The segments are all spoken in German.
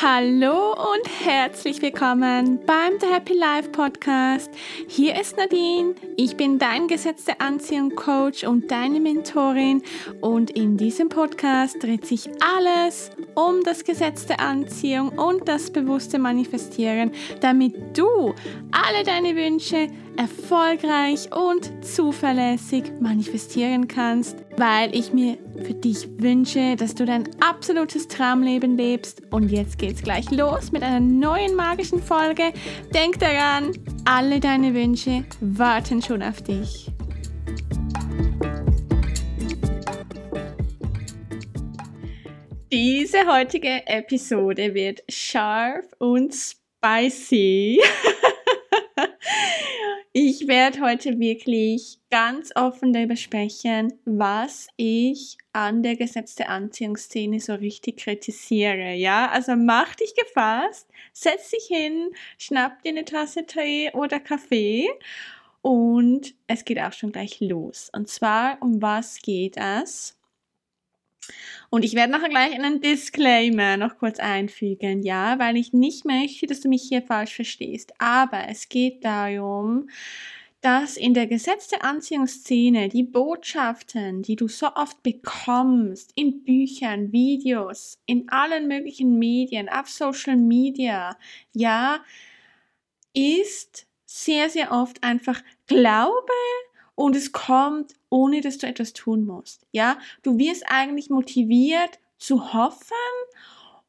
Hallo und herzlich willkommen beim The Happy Life Podcast. Hier ist Nadine. Ich bin dein gesetzte Anziehung Coach und deine Mentorin und in diesem Podcast dreht sich alles um das Gesetz der Anziehung und das bewusste Manifestieren, damit du alle deine Wünsche erfolgreich und zuverlässig manifestieren kannst, weil ich mir für dich wünsche, dass du dein absolutes Traumleben lebst. Und jetzt geht's gleich los mit einer neuen magischen Folge. Denk daran, alle deine Wünsche warten schon auf dich. Diese heutige Episode wird scharf und spicy. Ich werde heute wirklich ganz offen darüber sprechen, was ich an der Gesetz der Anziehungsszene so richtig kritisiere. Ja, also mach dich gefasst, setz dich hin, schnapp dir eine Tasse Tee oder Kaffee und es geht auch schon gleich los. Und zwar, um was geht es? Und ich werde nachher gleich einen Disclaimer noch kurz einfügen, ja, weil ich nicht möchte, dass du mich hier falsch verstehst. Aber es geht darum, dass in der gesetzte Anziehungsszene die Botschaften, die du so oft bekommst, in Büchern, Videos, in allen möglichen Medien, auf Social Media, ja, ist sehr, sehr oft einfach Glaube und es kommt, ohne dass du etwas tun musst. Ja, du wirst eigentlich motiviert zu hoffen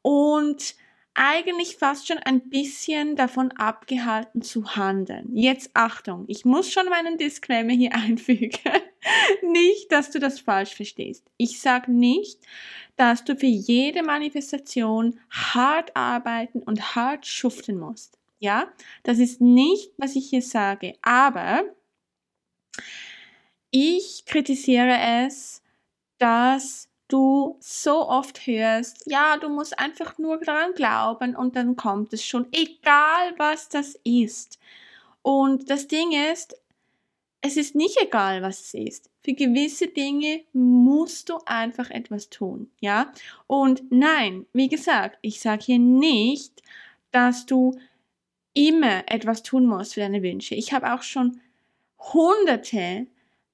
und eigentlich fast schon ein bisschen davon abgehalten zu handeln. Jetzt Achtung, ich muss schon meinen Disclaimer hier einfügen. nicht, dass du das falsch verstehst. Ich sage nicht, dass du für jede Manifestation hart arbeiten und hart schuften musst. Ja, das ist nicht, was ich hier sage. Aber ich kritisiere es, dass du so oft hörst, ja, du musst einfach nur daran glauben und dann kommt es schon, egal was das ist. Und das Ding ist, es ist nicht egal, was es ist. Für gewisse Dinge musst du einfach etwas tun, ja? Und nein, wie gesagt, ich sage hier nicht, dass du immer etwas tun musst für deine Wünsche. Ich habe auch schon hunderte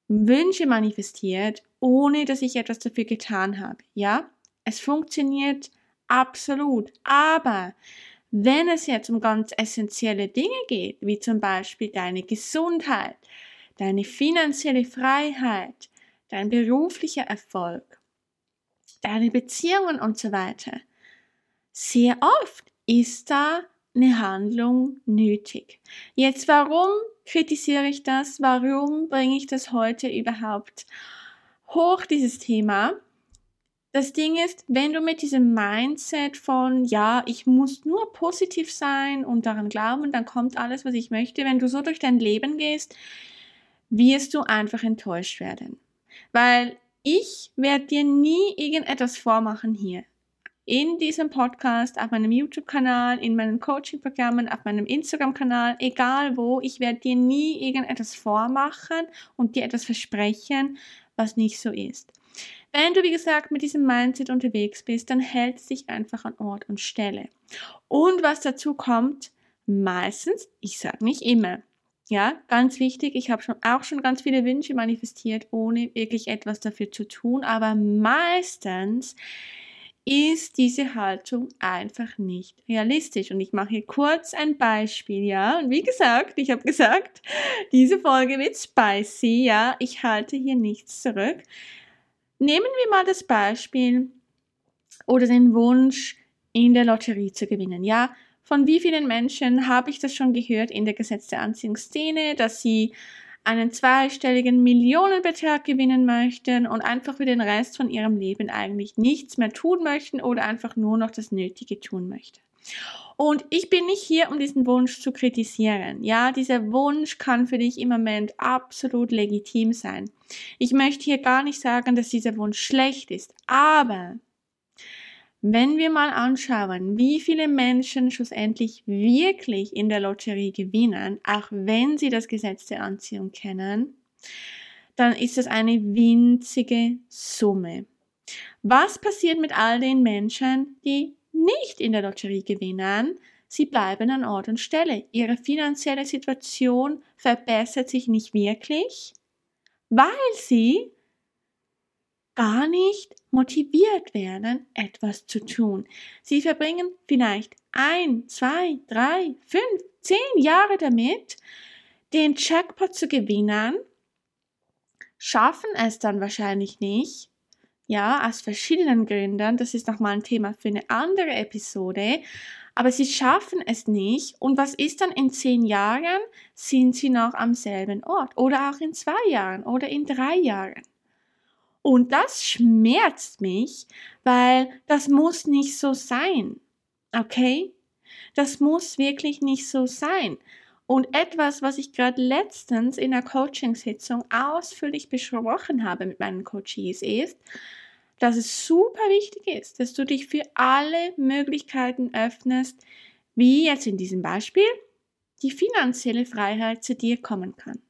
Wünsche manifestiert, ohne dass ich etwas dafür getan habe. Ja, es funktioniert absolut. Aber wenn es jetzt um ganz essentielle Dinge geht, wie zum Beispiel deine Gesundheit, deine finanzielle Freiheit, dein beruflicher Erfolg, deine Beziehungen und so weiter, sehr oft ist da eine Handlung nötig. Jetzt, warum kritisiere ich das? Warum bringe ich das heute überhaupt hoch, dieses Thema? Das Ding ist, wenn du mit diesem Mindset von, ja, ich muss nur positiv sein und daran glauben, dann kommt alles, was ich möchte, wenn du so durch dein Leben gehst, wirst du einfach enttäuscht werden. Weil ich werde dir nie irgendetwas vormachen hier in diesem Podcast, auf meinem YouTube-Kanal, in meinen Coaching-Programmen, auf meinem Instagram-Kanal, egal wo, ich werde dir nie irgendetwas vormachen und dir etwas versprechen, was nicht so ist. Wenn du, wie gesagt, mit diesem Mindset unterwegs bist, dann hält es dich einfach an Ort und Stelle. Und was dazu kommt, meistens, ich sage nicht immer, ja, ganz wichtig, ich habe schon auch schon ganz viele Wünsche manifestiert, ohne wirklich etwas dafür zu tun, aber meistens ist diese Haltung einfach nicht realistisch. Und ich mache hier kurz ein Beispiel, ja. Und wie gesagt, ich habe gesagt, diese Folge wird spicy, ja. Ich halte hier nichts zurück. Nehmen wir mal das Beispiel oder den Wunsch, in der Lotterie zu gewinnen, ja. Von wie vielen Menschen habe ich das schon gehört in der Gesetz der Anziehungsszene, dass sie einen zweistelligen Millionenbetrag gewinnen möchten und einfach für den Rest von ihrem Leben eigentlich nichts mehr tun möchten oder einfach nur noch das Nötige tun möchten. Und ich bin nicht hier, um diesen Wunsch zu kritisieren. Ja, dieser Wunsch kann für dich im Moment absolut legitim sein. Ich möchte hier gar nicht sagen, dass dieser Wunsch schlecht ist, aber wenn wir mal anschauen, wie viele Menschen schlussendlich wirklich in der Lotterie gewinnen, auch wenn sie das Gesetz der Anziehung kennen, dann ist es eine winzige Summe. Was passiert mit all den Menschen, die nicht in der Lotterie gewinnen, sie bleiben an Ort und Stelle. Ihre finanzielle Situation verbessert sich nicht wirklich, weil sie gar nicht motiviert werden, etwas zu tun. Sie verbringen vielleicht ein, zwei, drei, fünf, zehn Jahre damit, den Jackpot zu gewinnen, schaffen es dann wahrscheinlich nicht, ja, aus verschiedenen Gründen. Das ist nochmal ein Thema für eine andere Episode. Aber sie schaffen es nicht. Und was ist dann in zehn Jahren? Sind sie noch am selben Ort? Oder auch in zwei Jahren oder in drei Jahren? Und das schmerzt mich, weil das muss nicht so sein. Okay? Das muss wirklich nicht so sein. Und etwas, was ich gerade letztens in der Coaching-Sitzung ausführlich besprochen habe mit meinen Coaches, ist, dass es super wichtig ist, dass du dich für alle Möglichkeiten öffnest, wie jetzt in diesem Beispiel die finanzielle Freiheit zu dir kommen kann.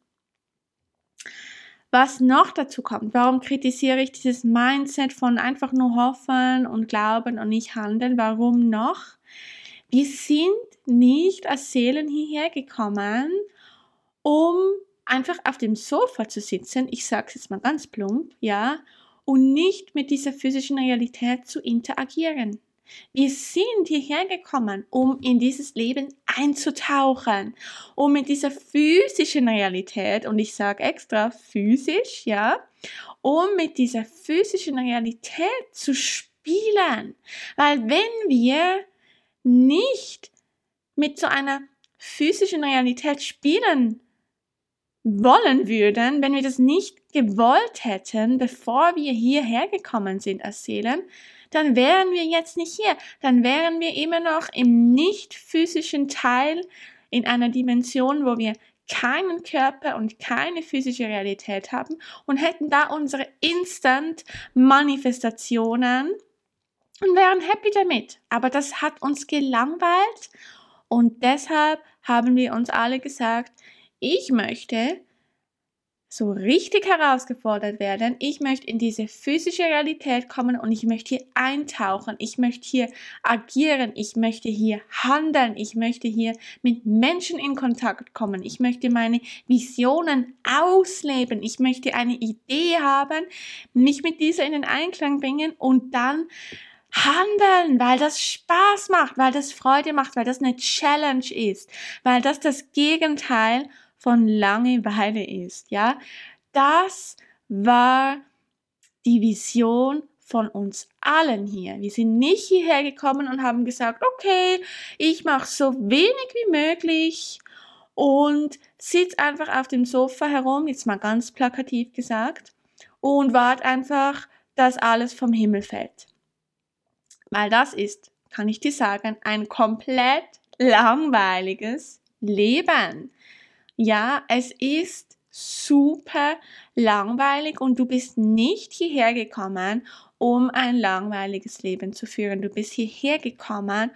Was noch dazu kommt, warum kritisiere ich dieses Mindset von einfach nur hoffen und glauben und nicht handeln? Warum noch? Wir sind nicht als Seelen hierher gekommen, um einfach auf dem Sofa zu sitzen, ich sage es jetzt mal ganz plump, ja, und nicht mit dieser physischen Realität zu interagieren. Wir sind hierher gekommen, um in dieses Leben einzutauchen, um mit dieser physischen Realität, und ich sage extra physisch, ja, um mit dieser physischen Realität zu spielen. Weil wenn wir nicht mit so einer physischen Realität spielen wollen würden, wenn wir das nicht gewollt hätten, bevor wir hierher gekommen sind als Seelen, dann wären wir jetzt nicht hier. Dann wären wir immer noch im nicht physischen Teil in einer Dimension, wo wir keinen Körper und keine physische Realität haben und hätten da unsere Instant-Manifestationen und wären happy damit. Aber das hat uns gelangweilt und deshalb haben wir uns alle gesagt, ich möchte so richtig herausgefordert werden. Ich möchte in diese physische Realität kommen und ich möchte hier eintauchen. Ich möchte hier agieren. Ich möchte hier handeln. Ich möchte hier mit Menschen in Kontakt kommen. Ich möchte meine Visionen ausleben. Ich möchte eine Idee haben, mich mit dieser in den Einklang bringen und dann handeln, weil das Spaß macht, weil das Freude macht, weil das eine Challenge ist, weil das das Gegenteil von Langeweile ist, ja. Das war die Vision von uns allen hier. Wir sind nicht hierher gekommen und haben gesagt, okay, ich mache so wenig wie möglich und sitze einfach auf dem Sofa herum, jetzt mal ganz plakativ gesagt, und warte einfach, dass alles vom Himmel fällt. Weil das ist, kann ich dir sagen, ein komplett langweiliges Leben. Ja, es ist super langweilig und du bist nicht hierher gekommen, um ein langweiliges Leben zu führen. Du bist hierher gekommen,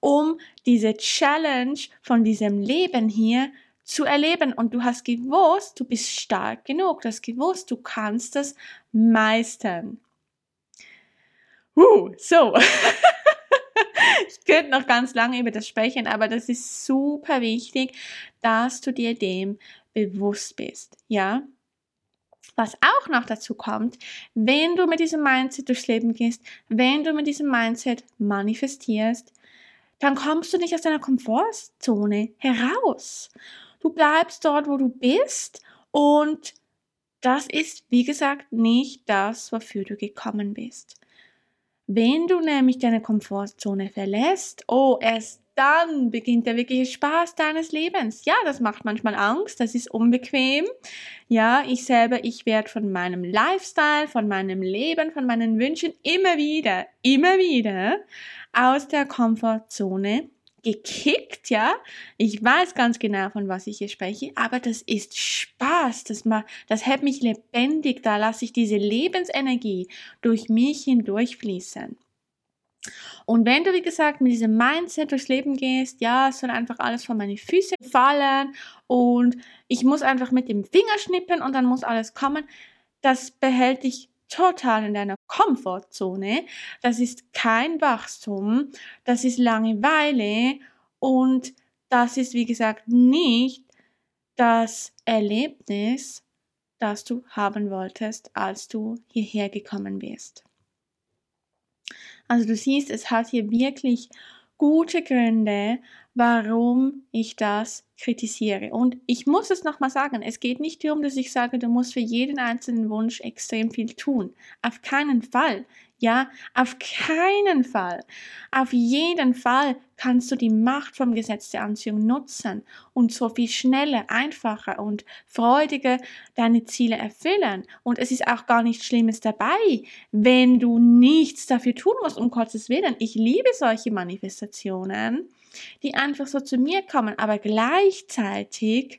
um diese Challenge von diesem Leben hier zu erleben. Und du hast gewusst, du bist stark genug. Du hast gewusst, du kannst das meistern. Uh, so. ich könnte noch ganz lange über das sprechen, aber das ist super wichtig, dass du dir dem bewusst bist, ja? Was auch noch dazu kommt, wenn du mit diesem Mindset durchs Leben gehst, wenn du mit diesem Mindset manifestierst, dann kommst du nicht aus deiner Komfortzone heraus. Du bleibst dort, wo du bist und das ist, wie gesagt, nicht das, wofür du gekommen bist. Wenn du nämlich deine Komfortzone verlässt, oh, erst dann beginnt der wirkliche Spaß deines Lebens. Ja, das macht manchmal Angst, das ist unbequem. Ja, ich selber, ich werde von meinem Lifestyle, von meinem Leben, von meinen Wünschen immer wieder, immer wieder aus der Komfortzone gekickt, ja. Ich weiß ganz genau, von was ich hier spreche, aber das ist Spaß, das, ma das hält mich lebendig, da lasse ich diese Lebensenergie durch mich hindurchfließen. Und wenn du, wie gesagt, mit diesem Mindset durchs Leben gehst, ja, es soll einfach alles von meinen Füßen fallen und ich muss einfach mit dem Finger schnippen und dann muss alles kommen, das behält dich total in deiner Komfortzone, das ist kein Wachstum, das ist Langeweile und das ist, wie gesagt, nicht das Erlebnis, das du haben wolltest, als du hierher gekommen bist. Also du siehst, es hat hier wirklich gute Gründe, warum ich das kritisiere. Und ich muss es nochmal sagen, es geht nicht darum, dass ich sage, du musst für jeden einzelnen Wunsch extrem viel tun. Auf keinen Fall. Ja, auf keinen Fall. Auf jeden Fall kannst du die Macht vom Gesetz der Anziehung nutzen und so viel schneller, einfacher und freudiger deine Ziele erfüllen. Und es ist auch gar nichts Schlimmes dabei, wenn du nichts dafür tun musst, um Gottes Willen. Ich liebe solche Manifestationen, die einfach so zu mir kommen. Aber gleichzeitig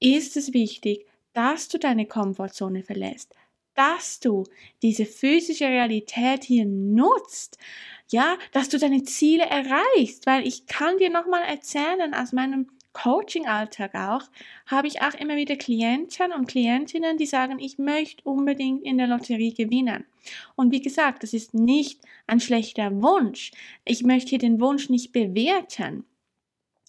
ist es wichtig, dass du deine Komfortzone verlässt dass du diese physische Realität hier nutzt, ja, dass du deine Ziele erreichst, weil ich kann dir nochmal erzählen aus meinem Coaching-Alltag auch, habe ich auch immer wieder Klienten und Klientinnen, die sagen, ich möchte unbedingt in der Lotterie gewinnen. Und wie gesagt, das ist nicht ein schlechter Wunsch. Ich möchte hier den Wunsch nicht bewerten.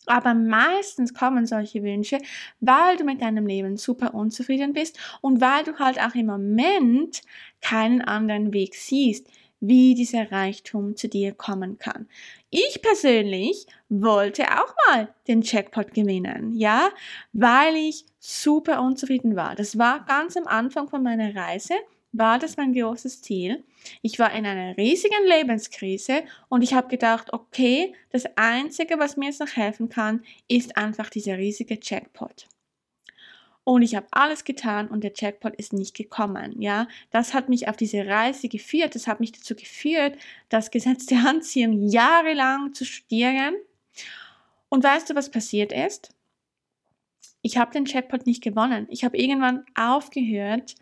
Aber meistens kommen solche Wünsche, weil du mit deinem Leben super unzufrieden bist und weil du halt auch im Moment keinen anderen Weg siehst, wie dieser Reichtum zu dir kommen kann. Ich persönlich wollte auch mal den Jackpot gewinnen, ja, weil ich super unzufrieden war. Das war ganz am Anfang von meiner Reise war das mein großes Ziel. Ich war in einer riesigen Lebenskrise und ich habe gedacht, okay, das Einzige, was mir jetzt noch helfen kann, ist einfach dieser riesige Jackpot. Und ich habe alles getan und der Jackpot ist nicht gekommen. Ja, das hat mich auf diese Reise geführt. Das hat mich dazu geführt, das Gesetz der Anziehung jahrelang zu studieren. Und weißt du, was passiert ist? Ich habe den Jackpot nicht gewonnen. Ich habe irgendwann aufgehört,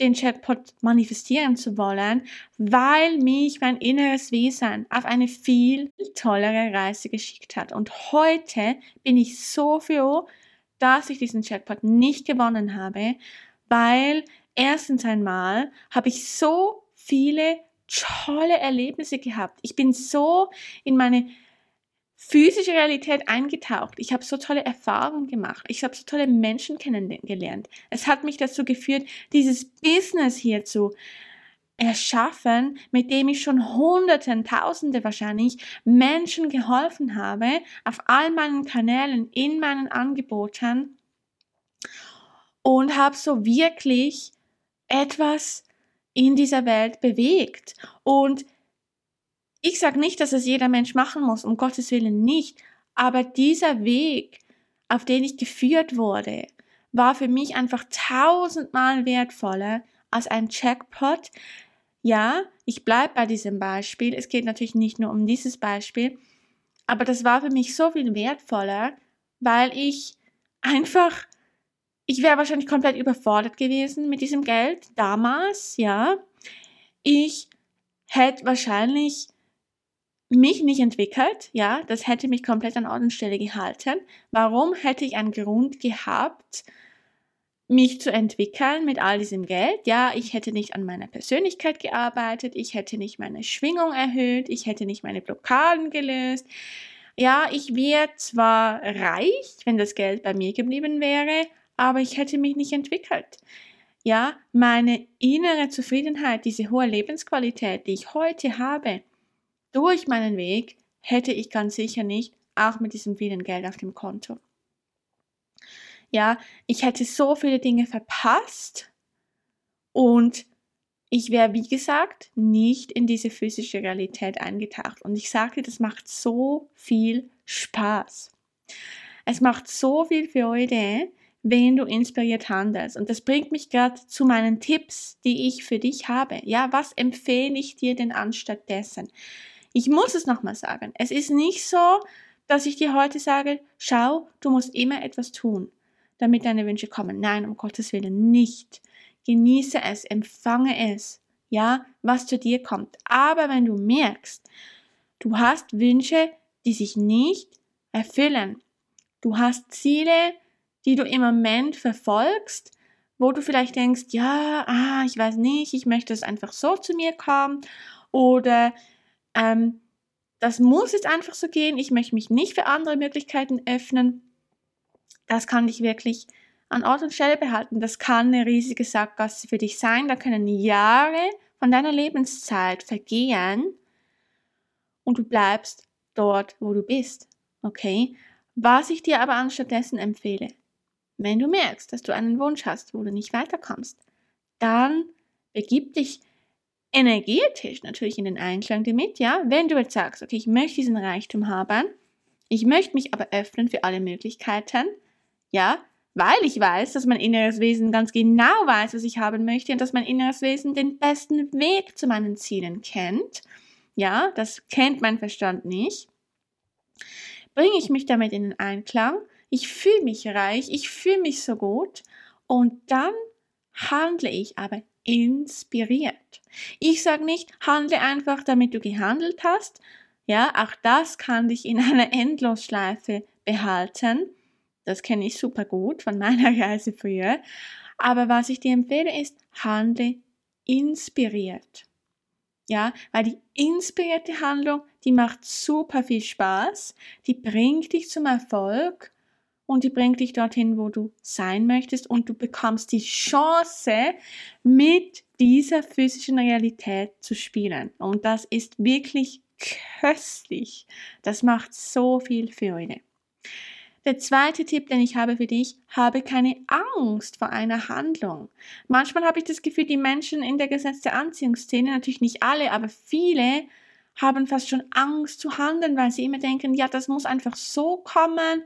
den Chatbot manifestieren zu wollen, weil mich mein inneres Wesen auf eine viel tollere Reise geschickt hat. Und heute bin ich so froh, dass ich diesen Chatbot nicht gewonnen habe, weil erstens einmal habe ich so viele tolle Erlebnisse gehabt. Ich bin so in meine physische Realität eingetaucht. Ich habe so tolle Erfahrungen gemacht. Ich habe so tolle Menschen kennengelernt. Es hat mich dazu geführt, dieses Business hier zu erschaffen, mit dem ich schon Hunderten, Tausende wahrscheinlich Menschen geholfen habe, auf all meinen Kanälen, in meinen Angeboten und habe so wirklich etwas in dieser Welt bewegt. Und ich sage nicht, dass es jeder Mensch machen muss, um Gottes Willen nicht, aber dieser Weg, auf den ich geführt wurde, war für mich einfach tausendmal wertvoller als ein Jackpot. Ja, ich bleibe bei diesem Beispiel. Es geht natürlich nicht nur um dieses Beispiel, aber das war für mich so viel wertvoller, weil ich einfach, ich wäre wahrscheinlich komplett überfordert gewesen mit diesem Geld damals, ja. Ich hätte wahrscheinlich mich nicht entwickelt, ja, das hätte mich komplett an Ort gehalten. Warum hätte ich einen Grund gehabt, mich zu entwickeln mit all diesem Geld? Ja, ich hätte nicht an meiner Persönlichkeit gearbeitet, ich hätte nicht meine Schwingung erhöht, ich hätte nicht meine Blockaden gelöst. Ja, ich wäre zwar reich, wenn das Geld bei mir geblieben wäre, aber ich hätte mich nicht entwickelt. Ja, meine innere Zufriedenheit, diese hohe Lebensqualität, die ich heute habe, durch meinen Weg hätte ich ganz sicher nicht, auch mit diesem vielen Geld auf dem Konto. Ja, ich hätte so viele Dinge verpasst und ich wäre, wie gesagt, nicht in diese physische Realität eingetaucht. Und ich sagte, das macht so viel Spaß. Es macht so viel Freude, wenn du inspiriert handelst. Und das bringt mich gerade zu meinen Tipps, die ich für dich habe. Ja, was empfehle ich dir denn anstatt dessen? Ich muss es nochmal sagen. Es ist nicht so, dass ich dir heute sage, schau, du musst immer etwas tun, damit deine Wünsche kommen. Nein, um Gottes Willen nicht. Genieße es, empfange es, ja, was zu dir kommt. Aber wenn du merkst, du hast Wünsche, die sich nicht erfüllen, du hast Ziele, die du im Moment verfolgst, wo du vielleicht denkst, ja, ah, ich weiß nicht, ich möchte es einfach so zu mir kommen oder ähm, das muss jetzt einfach so gehen, ich möchte mich nicht für andere Möglichkeiten öffnen. Das kann dich wirklich an Ort und Stelle behalten. Das kann eine riesige Sackgasse für dich sein. Da können Jahre von deiner Lebenszeit vergehen und du bleibst dort, wo du bist. Okay? Was ich dir aber anstattdessen empfehle, wenn du merkst, dass du einen Wunsch hast, wo du nicht weiterkommst, dann begib dich energetisch natürlich in den Einklang damit, ja. Wenn du jetzt sagst, okay, ich möchte diesen Reichtum haben, ich möchte mich aber öffnen für alle Möglichkeiten, ja, weil ich weiß, dass mein inneres Wesen ganz genau weiß, was ich haben möchte und dass mein inneres Wesen den besten Weg zu meinen Zielen kennt. Ja, das kennt mein Verstand nicht. Bringe ich mich damit in den Einklang, ich fühle mich reich, ich fühle mich so gut und dann handle ich aber inspiriert. Ich sage nicht, handle einfach, damit du gehandelt hast. Ja, auch das kann dich in einer Endlosschleife behalten. Das kenne ich super gut von meiner Reise früher. Aber was ich dir empfehle ist, handle inspiriert. Ja, weil die inspirierte Handlung, die macht super viel Spaß, die bringt dich zum Erfolg und die bringt dich dorthin, wo du sein möchtest und du bekommst die Chance, mit dieser physischen Realität zu spielen. Und das ist wirklich köstlich. Das macht so viel Freude. Der zweite Tipp, den ich habe für dich, habe keine Angst vor einer Handlung. Manchmal habe ich das Gefühl, die Menschen in der Gesetz der Anziehungsszene, natürlich nicht alle, aber viele, haben fast schon Angst zu handeln, weil sie immer denken, ja, das muss einfach so kommen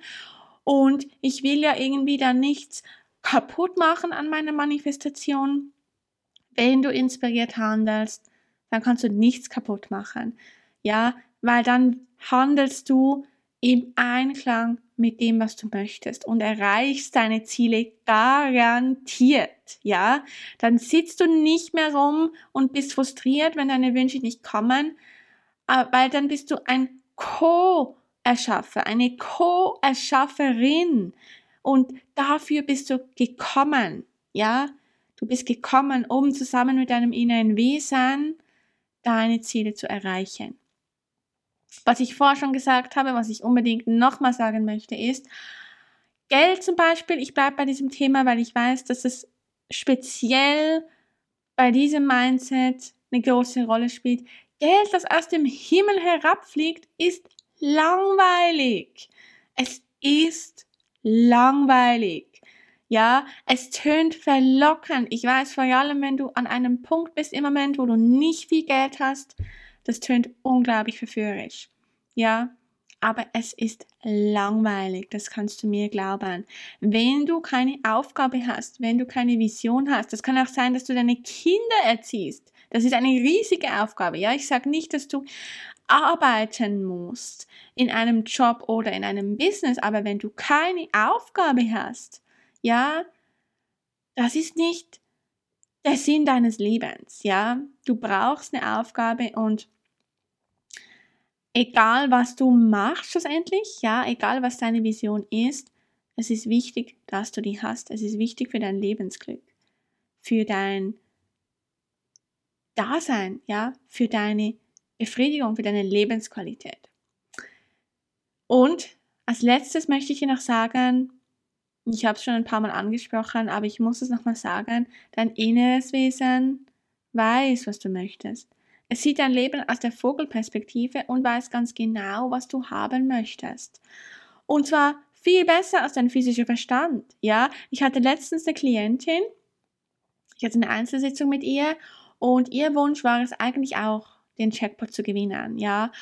und ich will ja irgendwie da nichts kaputt machen an meiner Manifestation. Wenn du inspiriert handelst, dann kannst du nichts kaputt machen. Ja, weil dann handelst du im Einklang mit dem, was du möchtest und erreichst deine Ziele garantiert, ja? Dann sitzt du nicht mehr rum und bist frustriert, wenn deine Wünsche nicht kommen, äh, weil dann bist du ein Co-Erschaffer, eine Co-Erschafferin und dafür bist du gekommen, ja? Du bist gekommen, um zusammen mit deinem inneren Wesen deine Ziele zu erreichen. Was ich vorher schon gesagt habe, was ich unbedingt nochmal sagen möchte, ist, Geld zum Beispiel, ich bleibe bei diesem Thema, weil ich weiß, dass es speziell bei diesem Mindset eine große Rolle spielt. Geld, das aus dem Himmel herabfliegt, ist langweilig. Es ist langweilig. Ja, es tönt verlockend. Ich weiß vor allem, wenn du an einem Punkt bist im Moment, wo du nicht viel Geld hast, das tönt unglaublich verführerisch. Ja, aber es ist langweilig, das kannst du mir glauben. Wenn du keine Aufgabe hast, wenn du keine Vision hast, das kann auch sein, dass du deine Kinder erziehst. Das ist eine riesige Aufgabe. Ja, ich sage nicht, dass du arbeiten musst in einem Job oder in einem Business, aber wenn du keine Aufgabe hast, ja, das ist nicht der Sinn deines Lebens, ja. Du brauchst eine Aufgabe und egal was du machst schlussendlich, ja, egal was deine Vision ist, es ist wichtig, dass du die hast. Es ist wichtig für dein Lebensglück, für dein Dasein, ja, für deine Befriedigung, für deine Lebensqualität. Und als letztes möchte ich dir noch sagen, ich habe es schon ein paar Mal angesprochen, aber ich muss es nochmal sagen, dein inneres Wesen weiß, was du möchtest. Es sieht dein Leben aus der Vogelperspektive und weiß ganz genau, was du haben möchtest. Und zwar viel besser als dein physischer Verstand. Ja, ich hatte letztens eine Klientin, ich hatte eine Einzelsitzung mit ihr und ihr Wunsch war es eigentlich auch, den Jackpot zu gewinnen. Ja,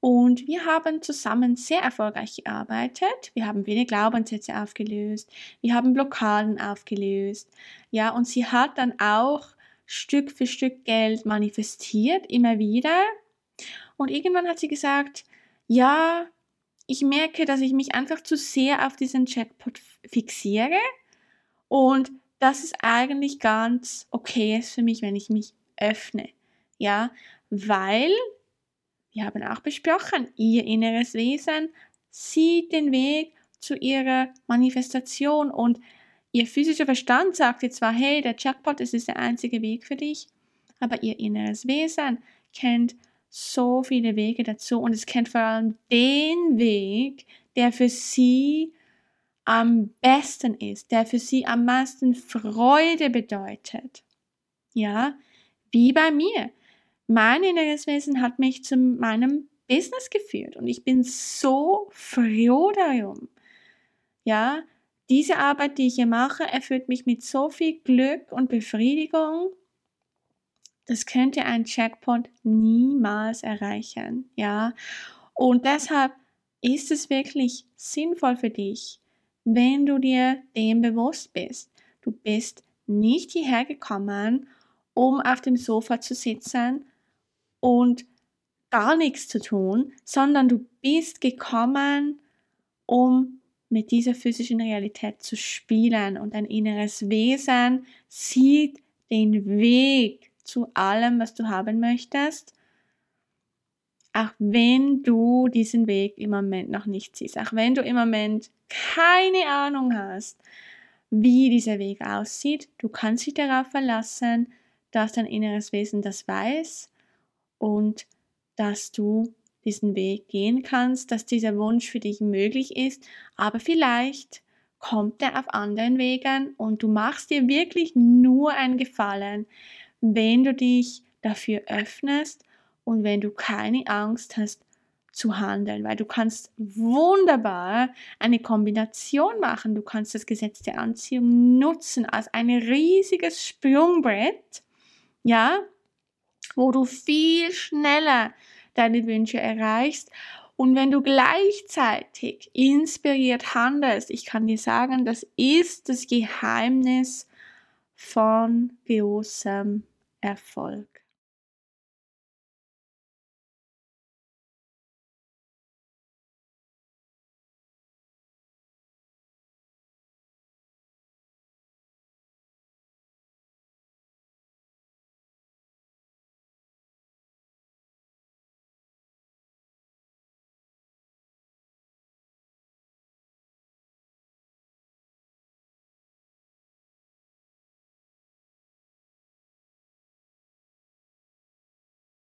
und wir haben zusammen sehr erfolgreich gearbeitet. Wir haben viele Glaubenssätze aufgelöst. Wir haben Blockaden aufgelöst. Ja, und sie hat dann auch Stück für Stück Geld manifestiert, immer wieder. Und irgendwann hat sie gesagt, ja, ich merke, dass ich mich einfach zu sehr auf diesen Jackpot fixiere. Und das ist eigentlich ganz okay für mich, wenn ich mich öffne. Ja, weil wir haben auch besprochen, ihr inneres Wesen sieht den Weg zu ihrer Manifestation und Ihr physischer Verstand sagt dir zwar, hey, der Jackpot, das ist der einzige Weg für dich, aber ihr inneres Wesen kennt so viele Wege dazu und es kennt vor allem den Weg, der für sie am besten ist, der für sie am meisten Freude bedeutet. Ja, wie bei mir. Mein inneres Wesen hat mich zu meinem Business geführt und ich bin so froh darum. Ja, diese Arbeit, die ich hier mache, erfüllt mich mit so viel Glück und Befriedigung. Das könnte ein Checkpoint niemals erreichen, ja. Und deshalb ist es wirklich sinnvoll für dich, wenn du dir dem bewusst bist. Du bist nicht hierher gekommen, um auf dem Sofa zu sitzen und gar nichts zu tun, sondern du bist gekommen, um mit dieser physischen Realität zu spielen. Und dein inneres Wesen sieht den Weg zu allem, was du haben möchtest, auch wenn du diesen Weg im Moment noch nicht siehst, auch wenn du im Moment keine Ahnung hast, wie dieser Weg aussieht, du kannst dich darauf verlassen, dass dein inneres Wesen das weiß und dass du diesen Weg gehen kannst, dass dieser Wunsch für dich möglich ist, aber vielleicht kommt er auf anderen Wegen und du machst dir wirklich nur einen Gefallen, wenn du dich dafür öffnest und wenn du keine Angst hast zu handeln, weil du kannst wunderbar eine Kombination machen. Du kannst das Gesetz der Anziehung nutzen als ein riesiges Sprungbrett, ja, wo du viel schneller deine Wünsche erreichst. Und wenn du gleichzeitig inspiriert handelst, ich kann dir sagen, das ist das Geheimnis von großem Erfolg.